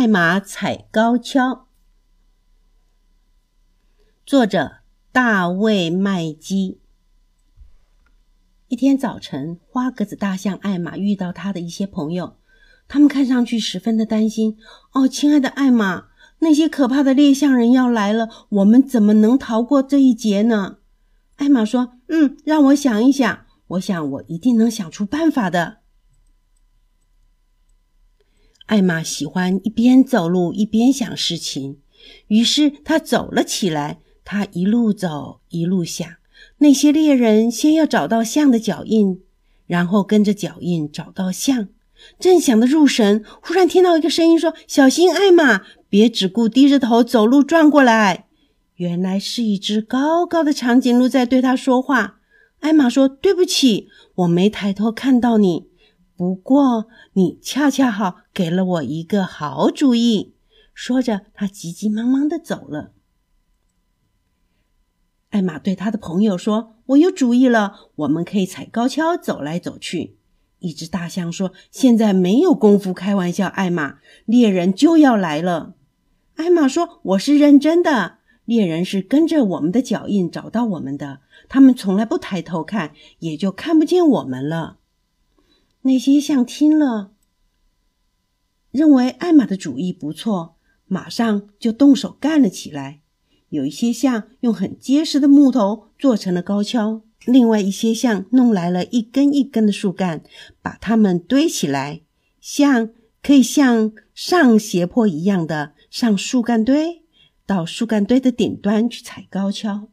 艾玛踩高跷。作者大卫·麦基。一天早晨，花格子大象艾玛遇到他的一些朋友，他们看上去十分的担心。哦，亲爱的艾玛，那些可怕的猎象人要来了，我们怎么能逃过这一劫呢？艾玛说：“嗯，让我想一想，我想我一定能想出办法的。”艾玛喜欢一边走路一边想事情，于是她走了起来。他一路走，一路想，那些猎人先要找到象的脚印，然后跟着脚印找到象。正想得入神，忽然听到一个声音说：“小心，艾玛，别只顾低着头走路，转过来。”原来是一只高高的长颈鹿在对他说话。艾玛说：“对不起，我没抬头看到你。不过你恰恰好给了我一个好主意。”说着，他急急忙忙的走了。艾玛对他的朋友说：“我有主意了，我们可以踩高跷走来走去。”一只大象说：“现在没有功夫开玩笑，艾玛，猎人就要来了。”艾玛说：“我是认真的，猎人是跟着我们的脚印找到我们的，他们从来不抬头看，也就看不见我们了。”那些象听了，认为艾玛的主意不错，马上就动手干了起来。有一些象用很结实的木头做成了高跷，另外一些象弄来了一根一根的树干，把它们堆起来，像可以像上斜坡一样的上树干堆，到树干堆的顶端去踩高跷。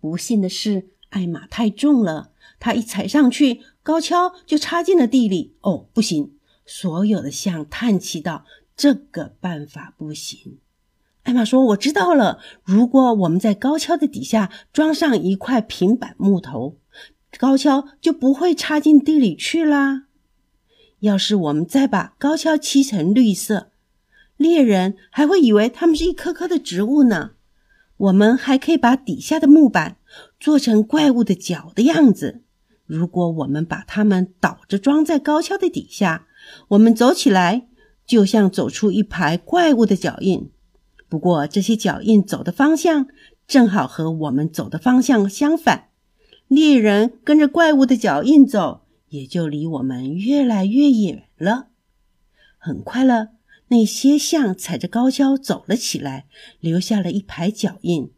不幸的是，艾玛太重了，她一踩上去，高跷就插进了地里。哦，不行！所有的象叹气道：“这个办法不行。”艾玛说：“我知道了。如果我们在高跷的底下装上一块平板木头，高跷就不会插进地里去啦。要是我们再把高跷漆成绿色，猎人还会以为它们是一棵棵的植物呢。我们还可以把底下的木板做成怪物的脚的样子。如果我们把它们倒着装在高跷的底下，我们走起来就像走出一排怪物的脚印。”不过，这些脚印走的方向正好和我们走的方向相反。猎人跟着怪物的脚印走，也就离我们越来越远了。很快了，那些象踩着高跷走了起来，留下了一排脚印。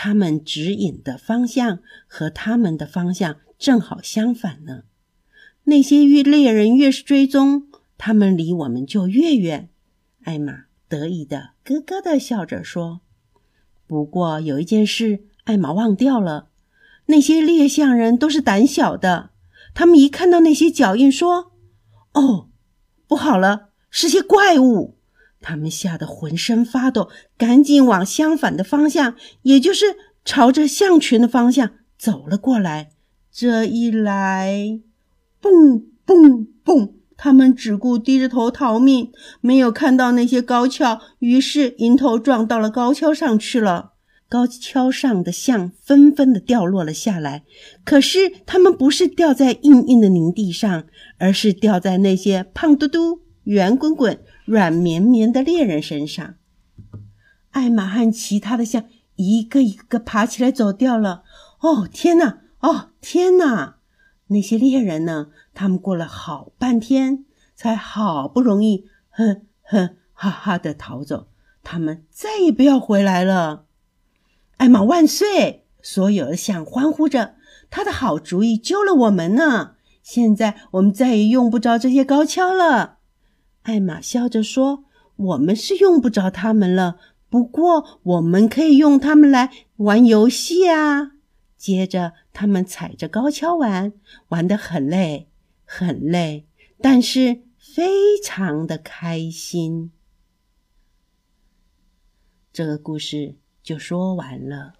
他们指引的方向和他们的方向正好相反呢。那些越猎人越是追踪，他们离我们就越远。艾玛。得意的咯咯的笑着说：“不过有一件事，艾玛忘掉了。那些猎象人都是胆小的，他们一看到那些脚印，说：‘哦，不好了，是些怪物！’他们吓得浑身发抖，赶紧往相反的方向，也就是朝着象群的方向走了过来。这一来，蹦蹦蹦！”他们只顾低着头逃命，没有看到那些高跷，于是迎头撞到了高跷上去了。高跷上的象纷纷的掉落了下来，可是他们不是掉在硬硬的泥地上，而是掉在那些胖嘟嘟、圆滚滚、软绵绵的猎人身上。艾玛和其他的象一个一个爬起来走掉了。哦，天哪！哦，天哪！那些猎人呢？他们过了好半天，才好不容易，哼哼哈哈的逃走。他们再也不要回来了。艾玛万岁！所有的象欢呼着，他的好主意救了我们呢。现在我们再也用不着这些高跷了。艾玛笑着说：“我们是用不着它们了，不过我们可以用它们来玩游戏啊。”接着，他们踩着高跷玩，玩得很累，很累，但是非常的开心。这个故事就说完了。